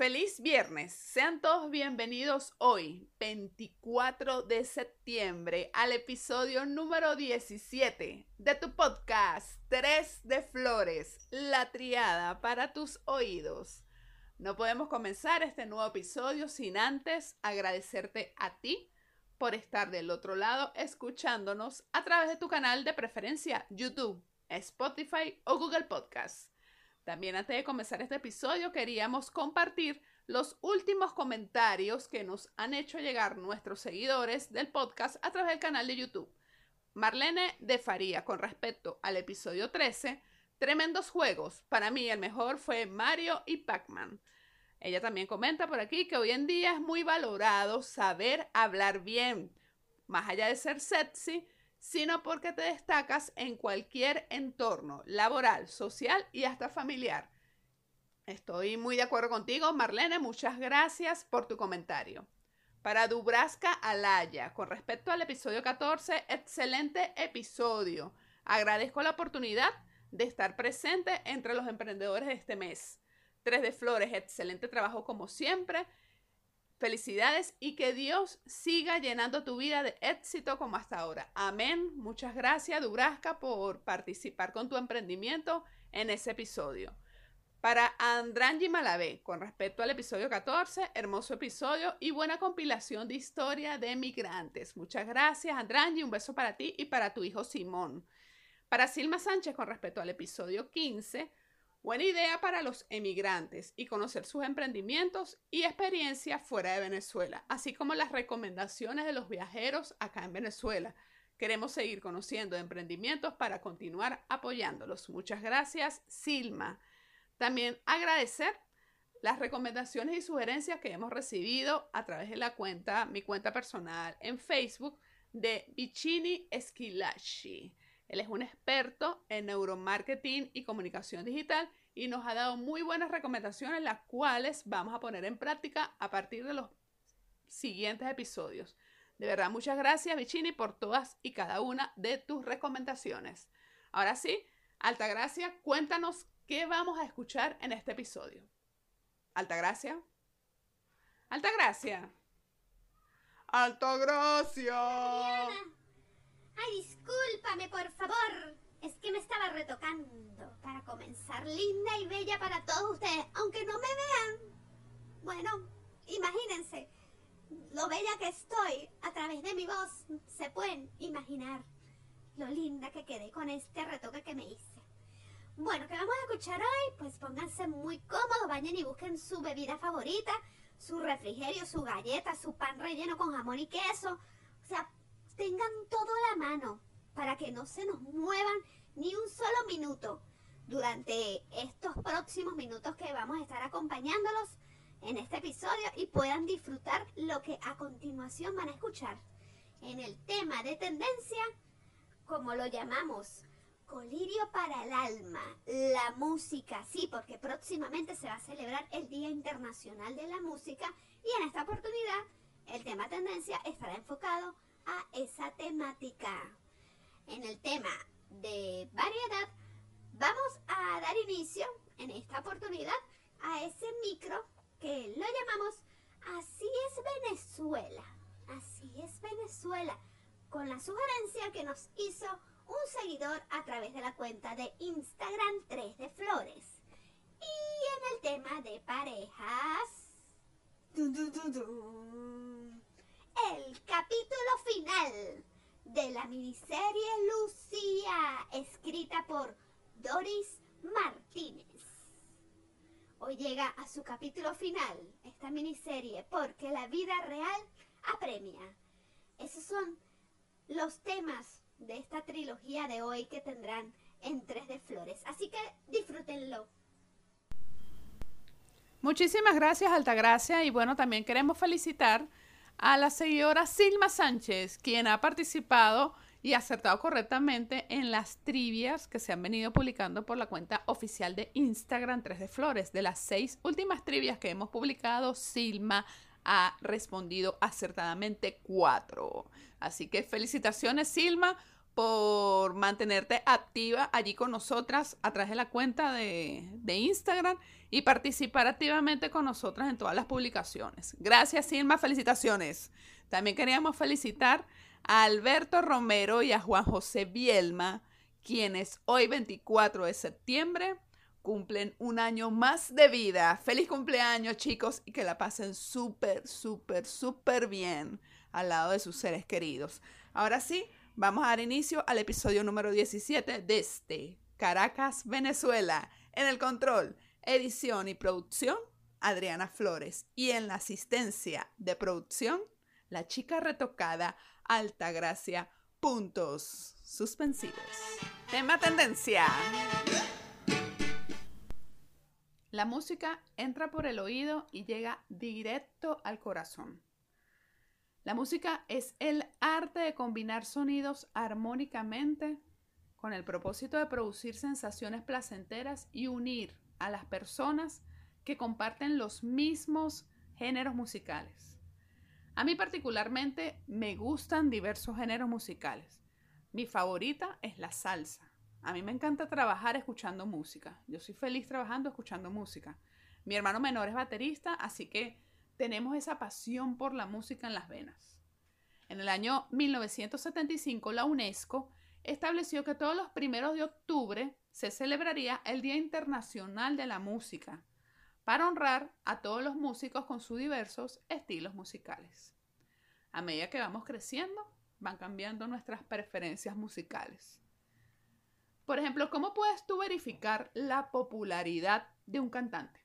Feliz viernes. Sean todos bienvenidos hoy, 24 de septiembre, al episodio número 17 de tu podcast Tres de Flores, la triada para tus oídos. No podemos comenzar este nuevo episodio sin antes agradecerte a ti por estar del otro lado escuchándonos a través de tu canal de preferencia YouTube, Spotify o Google Podcast. También antes de comenzar este episodio queríamos compartir los últimos comentarios que nos han hecho llegar nuestros seguidores del podcast a través del canal de YouTube. Marlene de Faría, con respecto al episodio 13, tremendos juegos. Para mí el mejor fue Mario y Pac-Man. Ella también comenta por aquí que hoy en día es muy valorado saber hablar bien. Más allá de ser sexy, sino porque te destacas en cualquier entorno laboral, social y hasta familiar. Estoy muy de acuerdo contigo, Marlene. Muchas gracias por tu comentario. Para Dubraska Alaya, con respecto al episodio 14, excelente episodio. Agradezco la oportunidad de estar presente entre los emprendedores de este mes. Tres de Flores, excelente trabajo como siempre. Felicidades y que Dios siga llenando tu vida de éxito como hasta ahora. Amén. Muchas gracias, Dubrasca, por participar con tu emprendimiento en ese episodio. Para Andrangi Malavé, con respecto al episodio 14, hermoso episodio y buena compilación de historia de migrantes. Muchas gracias, Andrangi. Un beso para ti y para tu hijo Simón. Para Silma Sánchez, con respecto al episodio 15, Buena idea para los emigrantes y conocer sus emprendimientos y experiencias fuera de Venezuela, así como las recomendaciones de los viajeros acá en Venezuela. Queremos seguir conociendo emprendimientos para continuar apoyándolos. Muchas gracias, Silma. También agradecer las recomendaciones y sugerencias que hemos recibido a través de la cuenta, mi cuenta personal en Facebook de Vicini Esquilashi. Él es un experto en neuromarketing y comunicación digital y nos ha dado muy buenas recomendaciones, las cuales vamos a poner en práctica a partir de los siguientes episodios. De verdad, muchas gracias, Vicini, por todas y cada una de tus recomendaciones. Ahora sí, Altagracia, cuéntanos qué vamos a escuchar en este episodio. Altagracia. Altagracia. Altagracia. Ay, discúlpame, por favor. Es que me estaba retocando para comenzar linda y bella para todos ustedes, aunque no me vean. Bueno, imagínense lo bella que estoy a través de mi voz. Se pueden imaginar lo linda que quedé con este retoque que me hice. Bueno, ¿qué vamos a escuchar hoy? Pues pónganse muy cómodos, vayan y busquen su bebida favorita, su refrigerio, su galleta, su pan relleno con jamón y queso. O sea, tengan todo a la mano para que no se nos muevan ni un solo minuto durante estos próximos minutos que vamos a estar acompañándolos en este episodio y puedan disfrutar lo que a continuación van a escuchar en el tema de tendencia, como lo llamamos, colirio para el alma, la música, sí, porque próximamente se va a celebrar el Día Internacional de la Música y en esta oportunidad el tema tendencia estará enfocado a esa temática. En el tema de variedad, vamos a dar inicio en esta oportunidad a ese micro que lo llamamos Así es Venezuela. Así es Venezuela. Con la sugerencia que nos hizo un seguidor a través de la cuenta de Instagram 3 de Flores. Y en el tema de parejas el capítulo final de la miniserie Lucía, escrita por Doris Martínez. Hoy llega a su capítulo final esta miniserie porque la vida real apremia. Esos son los temas de esta trilogía de hoy que tendrán en Tres de Flores. Así que disfrútenlo. Muchísimas gracias, Altagracia. Y bueno, también queremos felicitar a la seguidora Silma Sánchez, quien ha participado y acertado correctamente en las trivias que se han venido publicando por la cuenta oficial de Instagram 3 de Flores. De las seis últimas trivias que hemos publicado, Silma ha respondido acertadamente cuatro. Así que felicitaciones, Silma, por mantenerte activa allí con nosotras a través de la cuenta de, de, Instagram y participar activamente con nosotras en todas las publicaciones. Gracias, Silma. Felicitaciones. También queríamos felicitar a Alberto Romero y a Juan José Bielma, quienes hoy 24 de septiembre cumplen un año más de vida. Feliz cumpleaños chicos y que la pasen súper, súper, súper bien al lado de sus seres queridos. Ahora sí, vamos a dar inicio al episodio número 17 de este Caracas, Venezuela. En el control, edición y producción, Adriana Flores. Y en la asistencia de producción, la chica retocada, Altagracia. Puntos suspensivos. Tema tendencia. La música entra por el oído y llega directo al corazón. La música es el arte de combinar sonidos armónicamente con el propósito de producir sensaciones placenteras y unir a las personas que comparten los mismos géneros musicales. A mí particularmente me gustan diversos géneros musicales. Mi favorita es la salsa. A mí me encanta trabajar escuchando música. Yo soy feliz trabajando escuchando música. Mi hermano menor es baterista, así que tenemos esa pasión por la música en las venas. En el año 1975, la UNESCO estableció que todos los primeros de octubre se celebraría el Día Internacional de la Música, para honrar a todos los músicos con sus diversos estilos musicales. A medida que vamos creciendo, van cambiando nuestras preferencias musicales. Por ejemplo, ¿cómo puedes tú verificar la popularidad de un cantante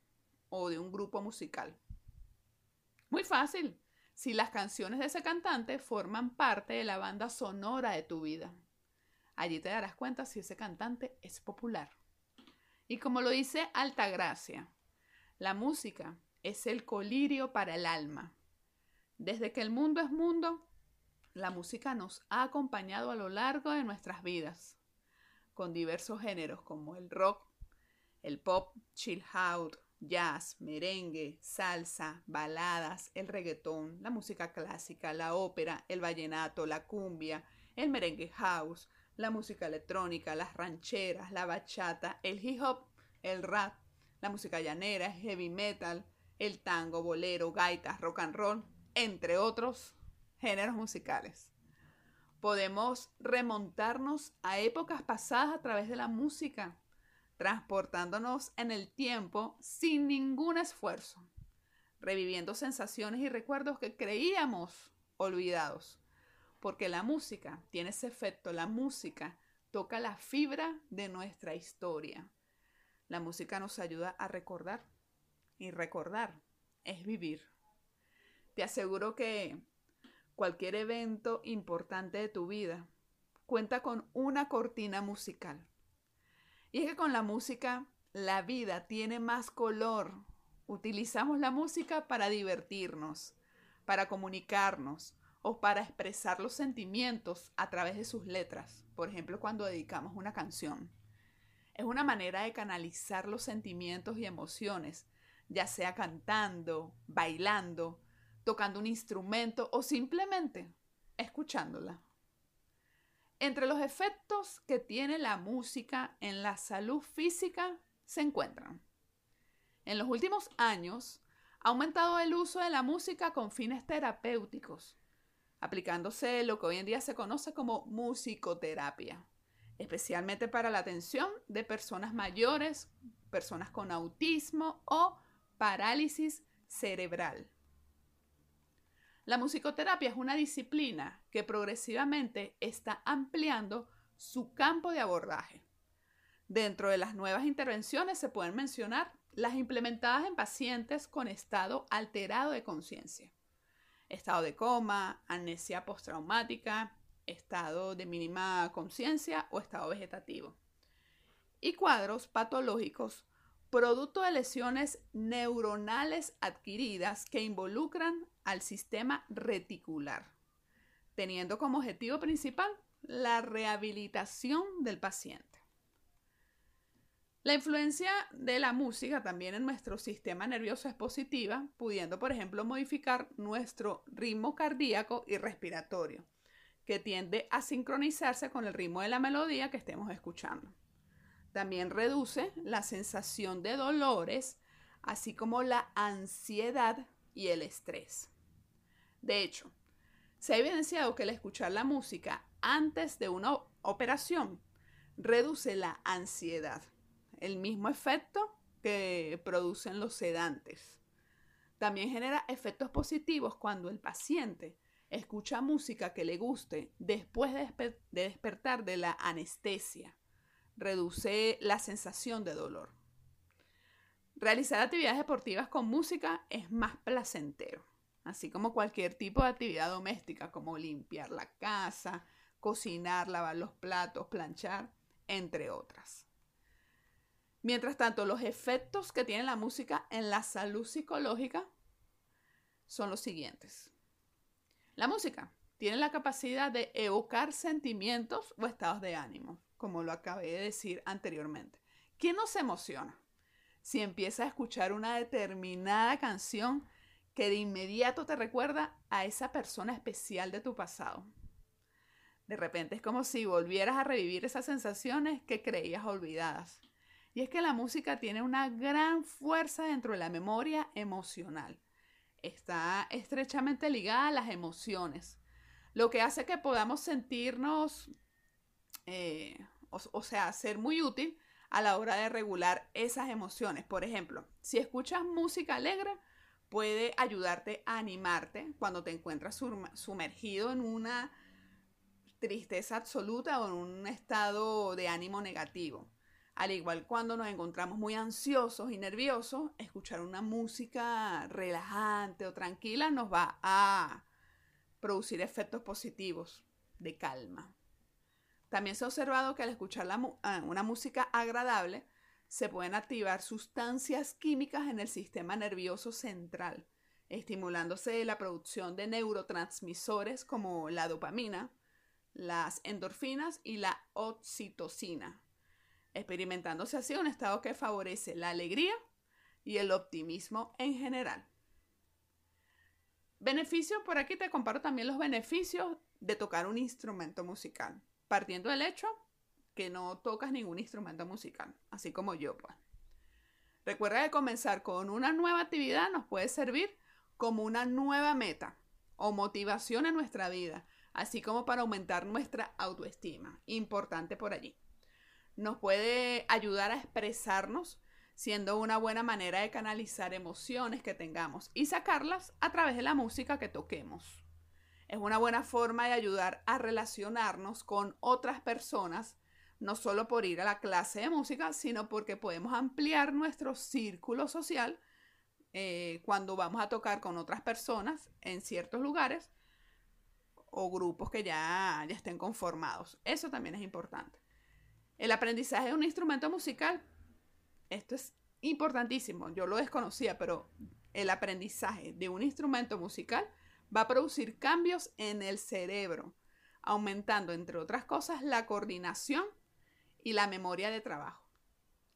o de un grupo musical? Muy fácil. Si las canciones de ese cantante forman parte de la banda sonora de tu vida. Allí te darás cuenta si ese cantante es popular. Y como lo dice Altagracia, la música es el colirio para el alma. Desde que el mundo es mundo, la música nos ha acompañado a lo largo de nuestras vidas con diversos géneros como el rock, el pop, chill out, jazz, merengue, salsa, baladas, el reggaetón, la música clásica, la ópera, el vallenato, la cumbia, el merengue house, la música electrónica, las rancheras, la bachata, el hip hop, el rap, la música llanera, heavy metal, el tango, bolero, gaitas, rock and roll, entre otros géneros musicales podemos remontarnos a épocas pasadas a través de la música, transportándonos en el tiempo sin ningún esfuerzo, reviviendo sensaciones y recuerdos que creíamos olvidados. Porque la música tiene ese efecto, la música toca la fibra de nuestra historia. La música nos ayuda a recordar y recordar es vivir. Te aseguro que cualquier evento importante de tu vida cuenta con una cortina musical. Y es que con la música la vida tiene más color. Utilizamos la música para divertirnos, para comunicarnos o para expresar los sentimientos a través de sus letras. Por ejemplo, cuando dedicamos una canción. Es una manera de canalizar los sentimientos y emociones, ya sea cantando, bailando, tocando un instrumento o simplemente escuchándola. Entre los efectos que tiene la música en la salud física se encuentran. En los últimos años ha aumentado el uso de la música con fines terapéuticos, aplicándose lo que hoy en día se conoce como musicoterapia, especialmente para la atención de personas mayores, personas con autismo o parálisis cerebral. La musicoterapia es una disciplina que progresivamente está ampliando su campo de abordaje. Dentro de las nuevas intervenciones se pueden mencionar las implementadas en pacientes con estado alterado de conciencia, estado de coma, amnesia postraumática, estado de mínima conciencia o estado vegetativo, y cuadros patológicos producto de lesiones neuronales adquiridas que involucran al sistema reticular, teniendo como objetivo principal la rehabilitación del paciente. La influencia de la música también en nuestro sistema nervioso es positiva, pudiendo, por ejemplo, modificar nuestro ritmo cardíaco y respiratorio, que tiende a sincronizarse con el ritmo de la melodía que estemos escuchando. También reduce la sensación de dolores, así como la ansiedad y el estrés. De hecho, se ha evidenciado que el escuchar la música antes de una operación reduce la ansiedad, el mismo efecto que producen los sedantes. También genera efectos positivos cuando el paciente escucha música que le guste después de, despertar de la anestesia reduce la sensación de dolor. Realizar actividades deportivas con música es más placentero, así como cualquier tipo de actividad doméstica como limpiar la casa, cocinar, lavar los platos, planchar, entre otras. Mientras tanto, los efectos que tiene la música en la salud psicológica son los siguientes. La música tiene la capacidad de evocar sentimientos o estados de ánimo como lo acabé de decir anteriormente. ¿Quién no se emociona si empieza a escuchar una determinada canción que de inmediato te recuerda a esa persona especial de tu pasado? De repente es como si volvieras a revivir esas sensaciones que creías olvidadas. Y es que la música tiene una gran fuerza dentro de la memoria emocional. Está estrechamente ligada a las emociones, lo que hace que podamos sentirnos eh, o, sea, ser muy útil a la hora de regular esas emociones. Por ejemplo, si escuchas música alegre, puede ayudarte a animarte cuando te encuentras sumergido en una tristeza absoluta o en un estado de ánimo negativo. Al igual cuando nos encontramos muy ansiosos y nerviosos, escuchar una música relajante o tranquila nos va a producir efectos positivos de calma. También se ha observado que al escuchar ah, una música agradable, se pueden activar sustancias químicas en el sistema nervioso central, estimulándose la producción de neurotransmisores como la dopamina, las endorfinas y la oxitocina, experimentándose así un estado que favorece la alegría y el optimismo en general. Beneficios, por aquí te comparo también los beneficios de tocar un instrumento musical partiendo del hecho que no tocas ningún instrumento musical, así como yo, pues. Recuerda que comenzar con una nueva actividad nos puede servir como una nueva meta o motivación en nuestra vida, así como para aumentar nuestra autoestima. Importante por allí. Nos puede ayudar a expresarnos siendo una buena manera de canalizar emociones que tengamos y sacarlas a través de la música que toquemos. Es una buena forma de ayudar a relacionarnos con otras personas, no solo por ir a la clase de música, sino porque podemos ampliar nuestro círculo social eh, cuando vamos a tocar con otras personas en ciertos lugares o grupos que ya, ya estén conformados. Eso también es importante. El aprendizaje de un instrumento musical, esto es importantísimo, yo lo desconocía, pero el aprendizaje de un instrumento musical va a producir cambios en el cerebro, aumentando, entre otras cosas, la coordinación y la memoria de trabajo.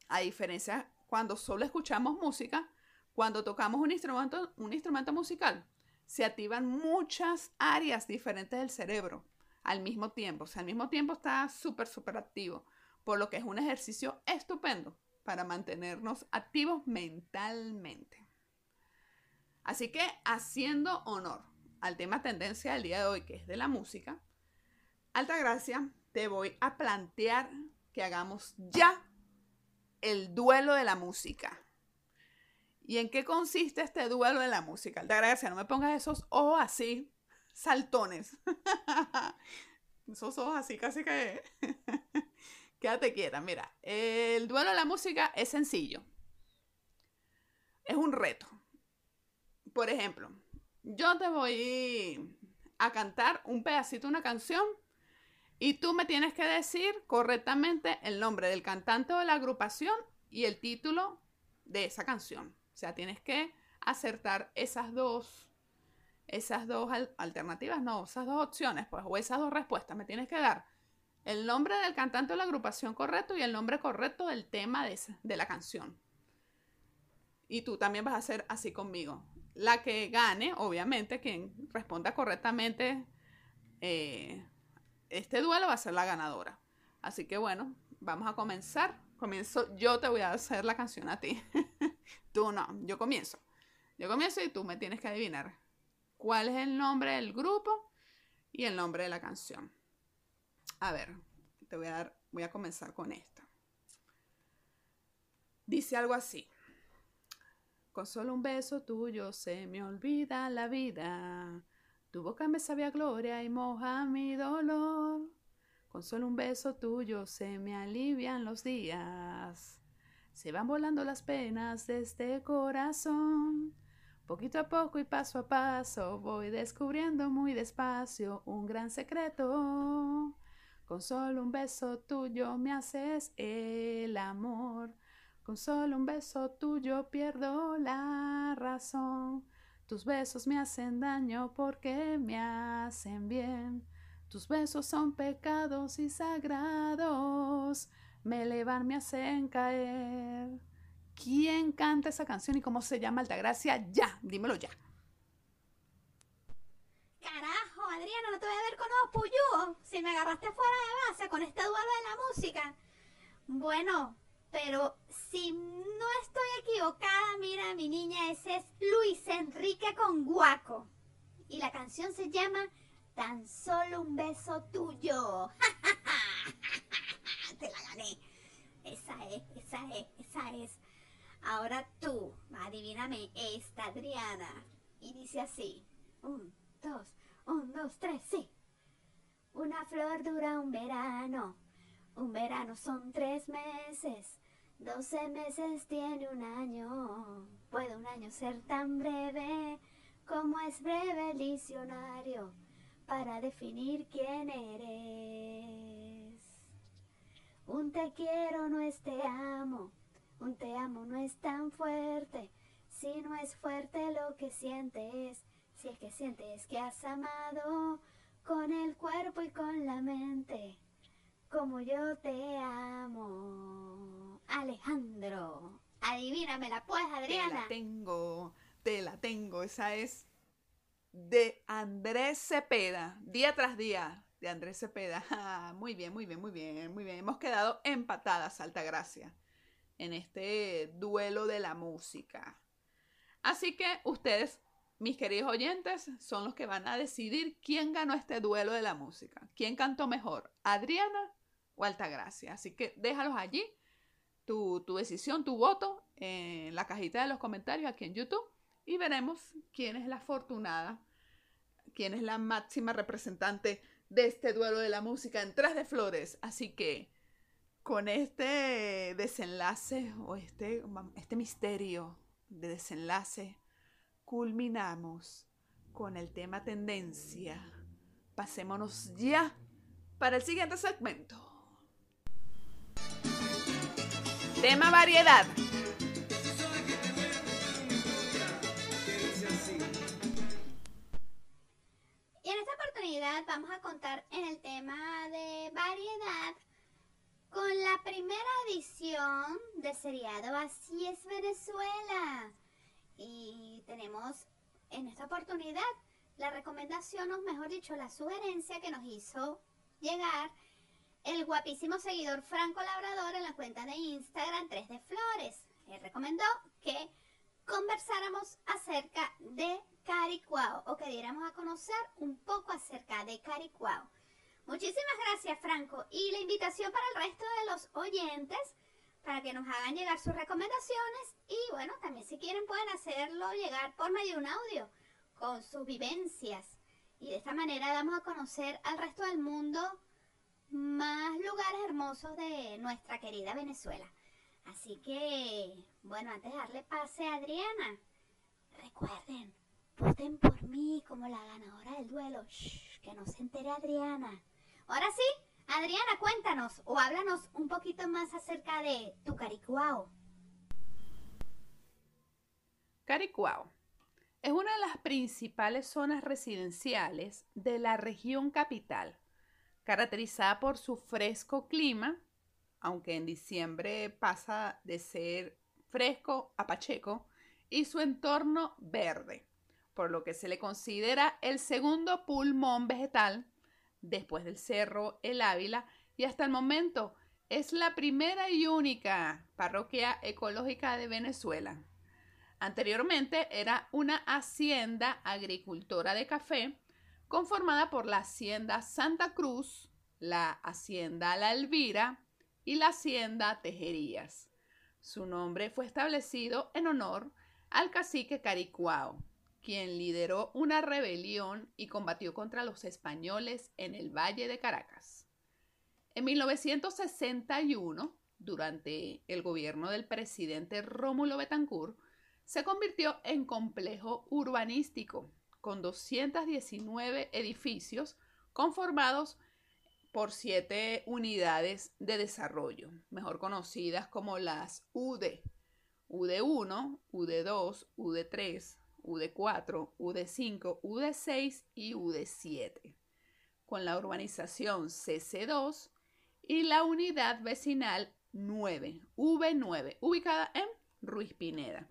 A diferencia cuando solo escuchamos música, cuando tocamos un instrumento, un instrumento musical, se activan muchas áreas diferentes del cerebro al mismo tiempo. O sea, al mismo tiempo está súper, súper activo, por lo que es un ejercicio estupendo para mantenernos activos mentalmente. Así que haciendo honor al tema tendencia del día de hoy, que es de la música, Alta Gracia, te voy a plantear que hagamos ya el duelo de la música. ¿Y en qué consiste este duelo de la música? Alta Gracia, no me pongas esos ojos así, saltones. esos ojos así, casi que... Quédate quieta, mira. El duelo de la música es sencillo. Es un reto. Por ejemplo, yo te voy a cantar un pedacito una canción y tú me tienes que decir correctamente el nombre del cantante o de la agrupación y el título de esa canción. O sea, tienes que acertar esas dos esas dos alternativas, no, esas dos opciones, pues, o esas dos respuestas. Me tienes que dar el nombre del cantante o la agrupación correcto y el nombre correcto del tema de, de la canción. Y tú también vas a hacer así conmigo la que gane, obviamente, quien responda correctamente eh, este duelo va a ser la ganadora. Así que bueno, vamos a comenzar. Comienzo, yo te voy a hacer la canción a ti. tú no, yo comienzo. Yo comienzo y tú me tienes que adivinar cuál es el nombre del grupo y el nombre de la canción. A ver, te voy a dar, voy a comenzar con esta. Dice algo así. Con solo un beso tuyo se me olvida la vida. Tu boca me sabía gloria y moja mi dolor. Con solo un beso tuyo se me alivian los días. Se van volando las penas de este corazón. Poquito a poco y paso a paso voy descubriendo muy despacio un gran secreto. Con solo un beso tuyo me haces el amor. Con solo un beso tuyo pierdo la razón. Tus besos me hacen daño porque me hacen bien. Tus besos son pecados y sagrados. Me elevan, me hacen caer. ¿Quién canta esa canción y cómo se llama Altagracia? Ya, dímelo ya. Carajo, Adriana, no te voy a ver con ojos puyúos. Si me agarraste fuera de base con este duelo de la música. Bueno, pero si no estoy equivocada, mira, mi niña, ese es Luis Enrique con Guaco. Y la canción se llama Tan solo un beso tuyo. Te la gané. Esa es, esa es, esa es. Ahora tú, adivíname esta, Adriana. Y dice así. Un, dos, un, dos, tres, sí. Una flor dura un verano. Un verano son tres meses. Doce meses tiene un año. ¿Puede un año ser tan breve como es breve el diccionario para definir quién eres? Un te quiero no es te amo. Un te amo no es tan fuerte. Si no es fuerte lo que sientes. Si es que sientes que has amado con el cuerpo y con la mente. Como yo te amo. Alejandro. Adivínamela pues, Adriana. Te la tengo, te la tengo. Esa es de Andrés Cepeda, día tras día, de Andrés Cepeda. Ah, muy bien, muy bien, muy bien, muy bien. Hemos quedado empatadas, Altagracia, en este duelo de la música. Así que ustedes, mis queridos oyentes, son los que van a decidir quién ganó este duelo de la música. ¿Quién cantó mejor, Adriana o Altagracia? Así que déjalos allí tu, decisión, tu voto en la cajita de los comentarios aquí en YouTube y veremos quién es la afortunada, quién es la máxima representante de este duelo de la música en Tras de Flores. Así que con este desenlace o este, este misterio de desenlace, culminamos con el tema tendencia. Pasémonos ya para el siguiente segmento. Tema variedad. Y en esta oportunidad vamos a contar en el tema de variedad con la primera edición de seriado Así es Venezuela. Y tenemos en esta oportunidad la recomendación, o mejor dicho, la sugerencia que nos hizo llegar el guapísimo seguidor Franco Labrador en la cuenta de Instagram 3 de Flores. Él recomendó que conversáramos acerca de Caricuao o que diéramos a conocer un poco acerca de Caricuao. Muchísimas gracias Franco y la invitación para el resto de los oyentes para que nos hagan llegar sus recomendaciones y bueno, también si quieren pueden hacerlo llegar por medio de un audio con sus vivencias y de esta manera damos a conocer al resto del mundo más lugares hermosos de nuestra querida Venezuela. Así que, bueno, antes de darle pase a Adriana, recuerden, voten por mí como la ganadora del duelo. Shh, que no se entere Adriana. Ahora sí, Adriana, cuéntanos o háblanos un poquito más acerca de tu Caricuao. Caricuao es una de las principales zonas residenciales de la región capital caracterizada por su fresco clima, aunque en diciembre pasa de ser fresco a pacheco, y su entorno verde, por lo que se le considera el segundo pulmón vegetal después del Cerro El Ávila y hasta el momento es la primera y única parroquia ecológica de Venezuela. Anteriormente era una hacienda agricultora de café conformada por la Hacienda Santa Cruz, la Hacienda La Elvira y la Hacienda Tejerías. Su nombre fue establecido en honor al cacique Caricuao, quien lideró una rebelión y combatió contra los españoles en el Valle de Caracas. En 1961, durante el gobierno del presidente Rómulo Betancourt, se convirtió en complejo urbanístico con 219 edificios conformados por siete unidades de desarrollo, mejor conocidas como las UD, UD1, UD2, UD3, UD4, UD5, UD6 y UD7, con la urbanización CC2 y la unidad vecinal 9, V9, ubicada en Ruiz Pineda.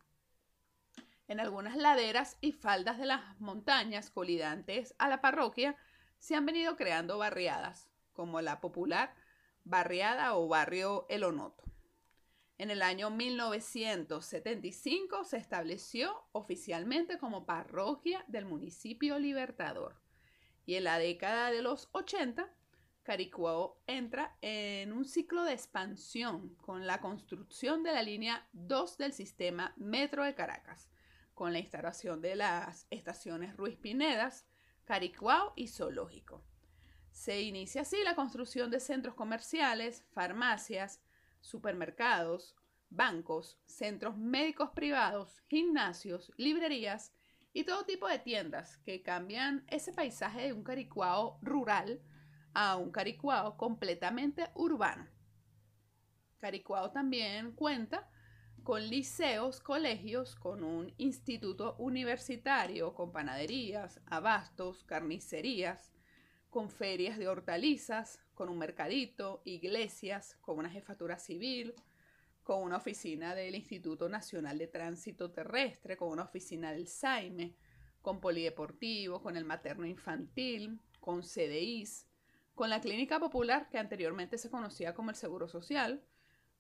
En algunas laderas y faldas de las montañas colidantes a la parroquia se han venido creando barriadas, como la popular barriada o barrio El Onoto. En el año 1975 se estableció oficialmente como parroquia del municipio Libertador. Y en la década de los 80, Caricuao entra en un ciclo de expansión con la construcción de la línea 2 del sistema Metro de Caracas, con la instalación de las estaciones Ruiz Pinedas, Caricuao y Zoológico. Se inicia así la construcción de centros comerciales, farmacias, supermercados, bancos, centros médicos privados, gimnasios, librerías y todo tipo de tiendas que cambian ese paisaje de un caricuao rural a un caricuao completamente urbano. Caricuao también cuenta con liceos, colegios, con un instituto universitario, con panaderías, abastos, carnicerías, con ferias de hortalizas, con un mercadito, iglesias, con una jefatura civil, con una oficina del Instituto Nacional de Tránsito Terrestre, con una oficina del SAIME, con polideportivo, con el materno infantil, con CDIs, con la clínica popular que anteriormente se conocía como el Seguro Social,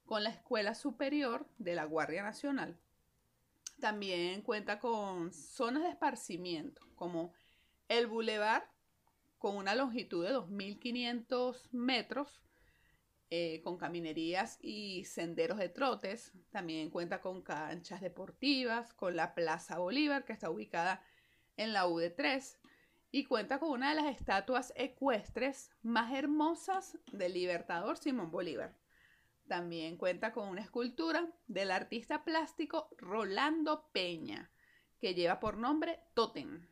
con la Escuela Superior de la Guardia Nacional. También cuenta con zonas de esparcimiento como el Boulevard con una longitud de 2.500 metros, eh, con caminerías y senderos de trotes. También cuenta con canchas deportivas, con la Plaza Bolívar, que está ubicada en la UD3, y cuenta con una de las estatuas ecuestres más hermosas del libertador Simón Bolívar. También cuenta con una escultura del artista plástico Rolando Peña, que lleva por nombre Totem.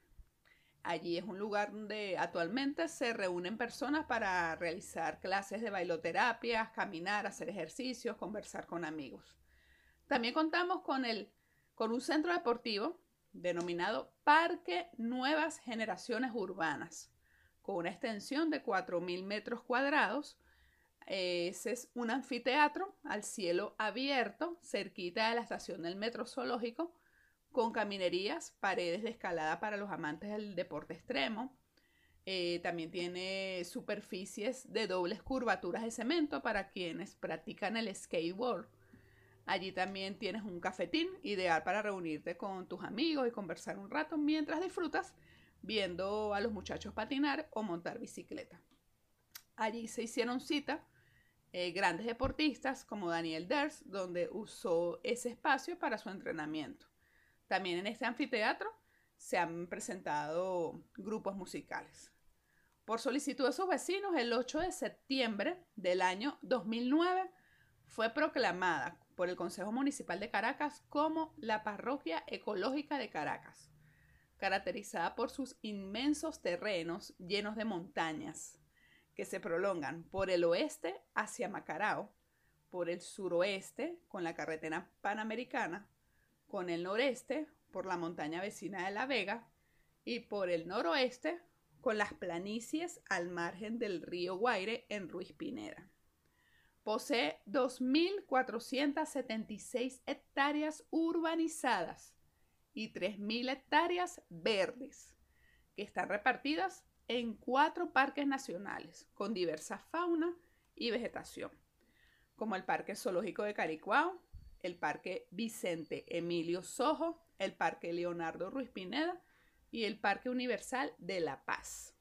Allí es un lugar donde actualmente se reúnen personas para realizar clases de bailoterapia, caminar, hacer ejercicios, conversar con amigos. También contamos con, el, con un centro deportivo denominado Parque Nuevas Generaciones Urbanas, con una extensión de 4.000 metros cuadrados. Ese es un anfiteatro al cielo abierto, cerquita de la estación del metro zoológico, con caminerías, paredes de escalada para los amantes del deporte extremo. Eh, también tiene superficies de dobles curvaturas de cemento para quienes practican el skateboard. Allí también tienes un cafetín ideal para reunirte con tus amigos y conversar un rato mientras disfrutas viendo a los muchachos patinar o montar bicicleta. Allí se hicieron cita eh, grandes deportistas como Daniel Ders, donde usó ese espacio para su entrenamiento. También en este anfiteatro se han presentado grupos musicales. Por solicitud de sus vecinos, el 8 de septiembre del año 2009 fue proclamada por el Consejo Municipal de Caracas como la Parroquia Ecológica de Caracas, caracterizada por sus inmensos terrenos llenos de montañas que se prolongan por el oeste hacia Macarao, por el suroeste con la carretera panamericana, con el noreste por la montaña vecina de La Vega y por el noroeste con las planicies al margen del río Guaire en Ruiz Pineda. Posee 2.476 hectáreas urbanizadas y 3.000 hectáreas verdes, que están repartidas en cuatro parques nacionales con diversa fauna y vegetación, como el Parque Zoológico de Caricuao, el Parque Vicente Emilio Sojo, el Parque Leonardo Ruiz Pineda y el Parque Universal de La Paz.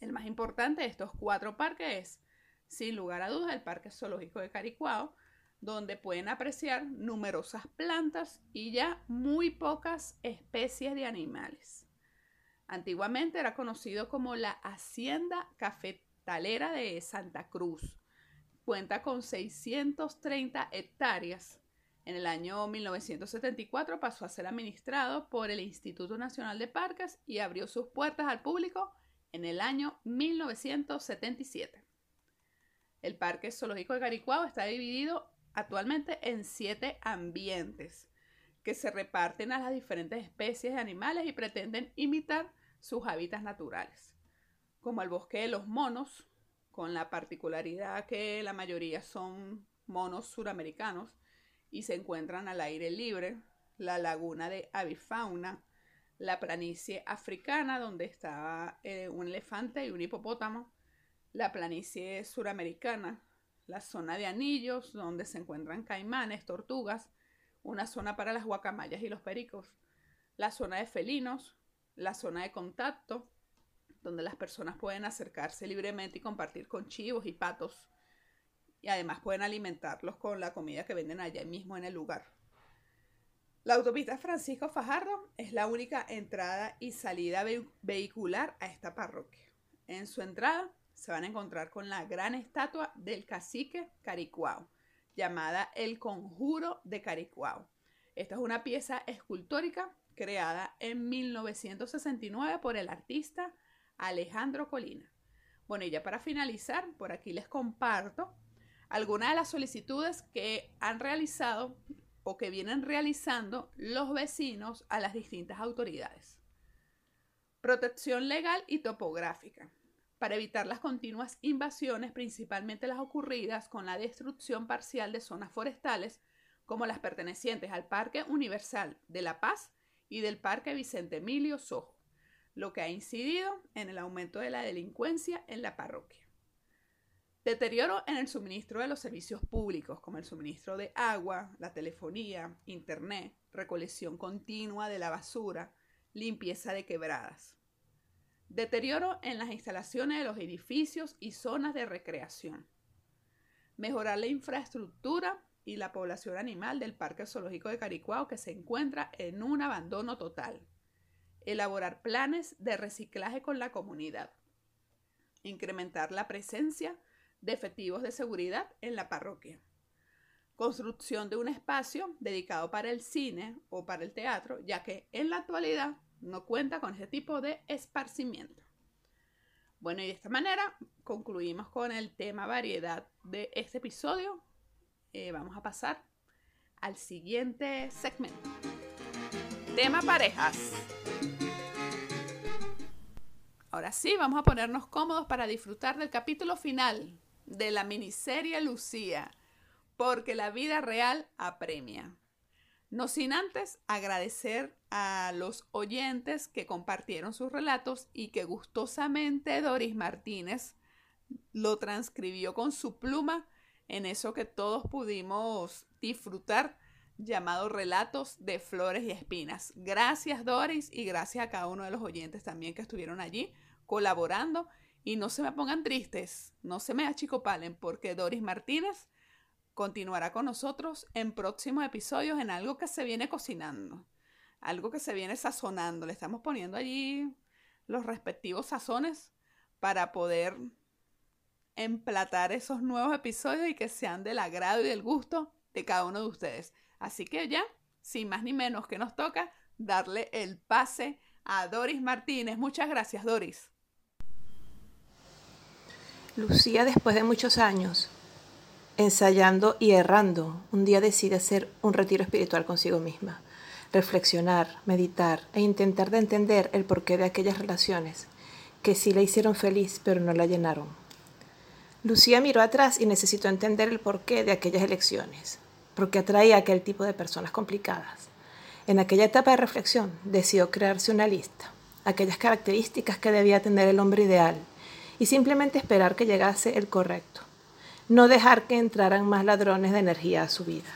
El más importante de estos cuatro parques es, sin lugar a dudas, el Parque Zoológico de Caricuao, donde pueden apreciar numerosas plantas y ya muy pocas especies de animales. Antiguamente era conocido como la Hacienda Cafetalera de Santa Cruz. Cuenta con 630 hectáreas. En el año 1974 pasó a ser administrado por el Instituto Nacional de Parques y abrió sus puertas al público en el año 1977. El Parque Zoológico de Caricuao está dividido actualmente en siete ambientes que se reparten a las diferentes especies de animales y pretenden imitar sus hábitats naturales, como el bosque de los monos, con la particularidad que la mayoría son monos suramericanos y se encuentran al aire libre, la laguna de avifauna, la planicie africana, donde estaba eh, un elefante y un hipopótamo, la planicie suramericana, la zona de anillos, donde se encuentran caimanes, tortugas, una zona para las guacamayas y los pericos, la zona de felinos, la zona de contacto, donde las personas pueden acercarse libremente y compartir con chivos y patos, y además pueden alimentarlos con la comida que venden allá mismo en el lugar. La autopista Francisco Fajardo es la única entrada y salida vehicular a esta parroquia. En su entrada se van a encontrar con la gran estatua del cacique Caricuao, llamada El Conjuro de Caricuao. Esta es una pieza escultórica creada en 1969 por el artista Alejandro Colina. Bueno, y ya para finalizar, por aquí les comparto algunas de las solicitudes que han realizado o que vienen realizando los vecinos a las distintas autoridades. Protección legal y topográfica para evitar las continuas invasiones, principalmente las ocurridas con la destrucción parcial de zonas forestales, como las pertenecientes al Parque Universal de La Paz y del Parque Vicente Emilio Sojo, lo que ha incidido en el aumento de la delincuencia en la parroquia. Deterioro en el suministro de los servicios públicos, como el suministro de agua, la telefonía, internet, recolección continua de la basura, limpieza de quebradas. Deterioro en las instalaciones de los edificios y zonas de recreación. Mejorar la infraestructura y la población animal del Parque Zoológico de Caricuao que se encuentra en un abandono total. Elaborar planes de reciclaje con la comunidad. Incrementar la presencia de efectivos de seguridad en la parroquia. Construcción de un espacio dedicado para el cine o para el teatro, ya que en la actualidad no cuenta con ese tipo de esparcimiento. Bueno, y de esta manera concluimos con el tema variedad de este episodio. Eh, vamos a pasar al siguiente segmento. Tema parejas. Ahora sí, vamos a ponernos cómodos para disfrutar del capítulo final de la miniserie Lucía, porque la vida real apremia. No sin antes agradecer a los oyentes que compartieron sus relatos y que gustosamente Doris Martínez lo transcribió con su pluma en eso que todos pudimos disfrutar llamado Relatos de Flores y Espinas. Gracias Doris y gracias a cada uno de los oyentes también que estuvieron allí colaborando y no se me pongan tristes, no se me achicopalen porque Doris Martínez continuará con nosotros en próximos episodios en algo que se viene cocinando, algo que se viene sazonando. Le estamos poniendo allí los respectivos sazones para poder emplatar esos nuevos episodios y que sean del agrado y del gusto de cada uno de ustedes. Así que ya, sin más ni menos que nos toca, darle el pase a Doris Martínez. Muchas gracias, Doris. Lucía, después de muchos años, ensayando y errando, un día decide hacer un retiro espiritual consigo misma, reflexionar, meditar e intentar de entender el porqué de aquellas relaciones que sí la hicieron feliz pero no la llenaron. Lucía miró atrás y necesitó entender el porqué de aquellas elecciones, porque atraía a aquel tipo de personas complicadas. En aquella etapa de reflexión decidió crearse una lista, aquellas características que debía tener el hombre ideal y simplemente esperar que llegase el correcto. No dejar que entraran más ladrones de energía a su vida.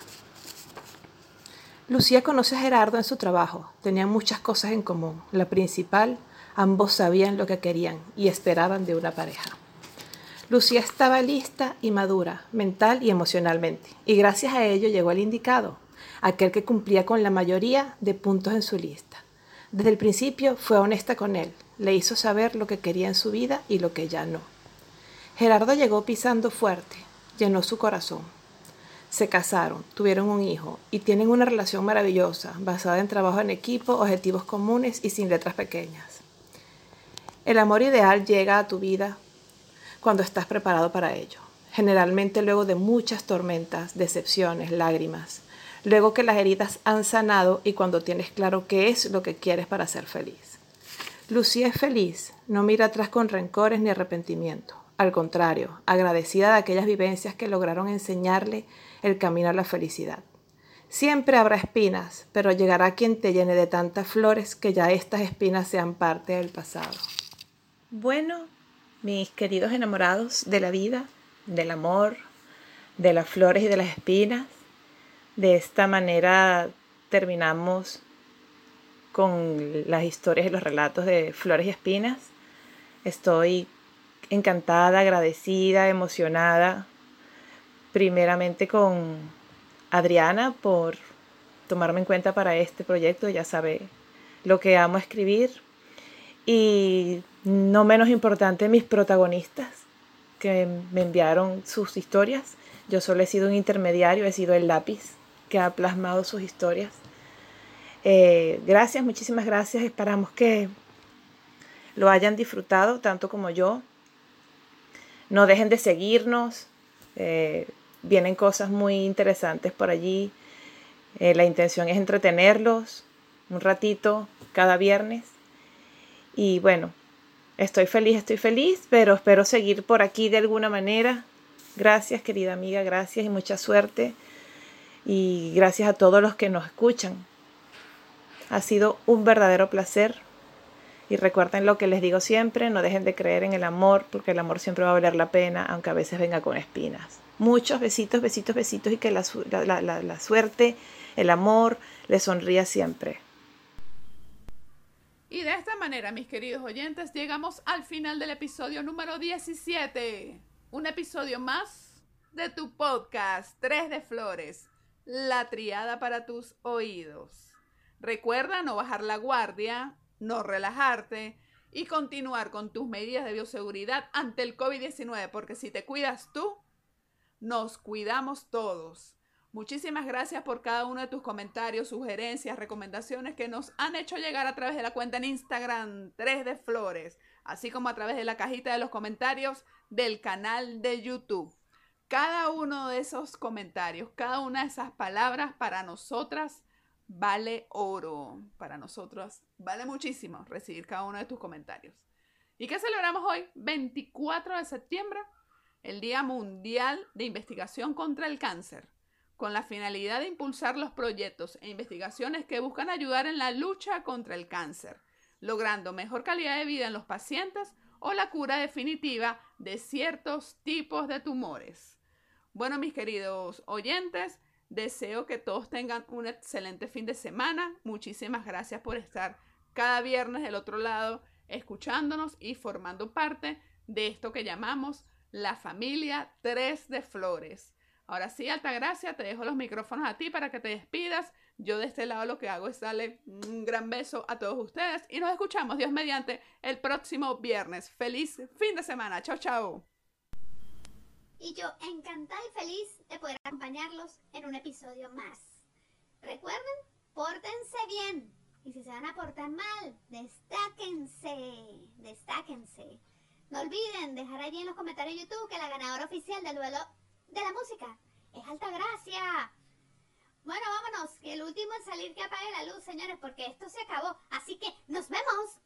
Lucía conoce a Gerardo en su trabajo. Tenían muchas cosas en común. La principal, ambos sabían lo que querían y esperaban de una pareja. Lucía estaba lista y madura, mental y emocionalmente, y gracias a ello llegó el indicado, aquel que cumplía con la mayoría de puntos en su lista. Desde el principio fue honesta con él, le hizo saber lo que quería en su vida y lo que ya no. Gerardo llegó pisando fuerte, llenó su corazón. Se casaron, tuvieron un hijo y tienen una relación maravillosa, basada en trabajo en equipo, objetivos comunes y sin letras pequeñas. El amor ideal llega a tu vida cuando estás preparado para ello, generalmente luego de muchas tormentas, decepciones, lágrimas, luego que las heridas han sanado y cuando tienes claro qué es lo que quieres para ser feliz. Lucía es feliz, no mira atrás con rencores ni arrepentimiento. Al contrario, agradecida de aquellas vivencias que lograron enseñarle el camino a la felicidad. Siempre habrá espinas, pero llegará quien te llene de tantas flores que ya estas espinas sean parte del pasado. Bueno, mis queridos enamorados de la vida, del amor, de las flores y de las espinas, de esta manera terminamos con las historias y los relatos de Flores y Espinas. Estoy encantada, agradecida, emocionada, primeramente con Adriana por tomarme en cuenta para este proyecto, ya sabe lo que amo escribir, y no menos importante mis protagonistas que me enviaron sus historias. Yo solo he sido un intermediario, he sido el lápiz que ha plasmado sus historias. Eh, gracias, muchísimas gracias. Esperamos que lo hayan disfrutado tanto como yo. No dejen de seguirnos. Eh, vienen cosas muy interesantes por allí. Eh, la intención es entretenerlos un ratito cada viernes. Y bueno, estoy feliz, estoy feliz, pero espero seguir por aquí de alguna manera. Gracias, querida amiga, gracias y mucha suerte y gracias a todos los que nos escuchan. Ha sido un verdadero placer y recuerden lo que les digo siempre, no dejen de creer en el amor porque el amor siempre va a valer la pena aunque a veces venga con espinas. Muchos besitos, besitos, besitos y que la, suerte, el amor les sonría siempre. Y de esta manera, mis queridos oyentes, llegamos al final del episodio número 17. Un episodio más de tu podcast, Tres de Flores la triada para tus oídos. Recuerda no bajar la guardia, no relajarte y continuar con tus medidas de bioseguridad ante el COVID-19, porque si te cuidas tú, nos cuidamos todos. Muchísimas gracias por cada uno de tus comentarios, sugerencias, recomendaciones que nos han hecho llegar a través de la cuenta en Instagram 3 de Flores, así como a través de la cajita de los comentarios del canal de YouTube cada uno de esos comentarios, cada una de esas palabras para nosotras vale oro. Para nosotros vale muchísimo recibir cada uno de tus comentarios. ¿Y qué celebramos hoy? 24 de septiembre, el Día Mundial de Investigación contra el Cáncer, con la finalidad de impulsar los proyectos e investigaciones que buscan ayudar en la lucha contra el cáncer, logrando mejor calidad de vida en los pacientes o la cura definitiva de ciertos tipos de tumores. Bueno, mis queridos oyentes, deseo que todos tengan un excelente fin de semana. Muchísimas gracias por estar cada viernes del otro lado escuchándonos y formando parte de esto que llamamos la familia 3 de Flores. Ahora sí, Altagracia, te dejo los micrófonos a ti para que te despidas. Yo de este lado lo que hago es darle un gran beso a todos ustedes y nos escuchamos, Dios mediante, el próximo viernes. Feliz fin de semana. Chao, chao y yo encantada y feliz de poder acompañarlos en un episodio más. Recuerden, pórtense bien y si se van a portar mal, destáquense, destáquense. No olviden dejar allí en los comentarios de YouTube que la ganadora oficial del duelo de la música es Alta Gracia. Bueno, vámonos, que el último en salir que apague la luz, señores, porque esto se acabó. Así que nos vemos.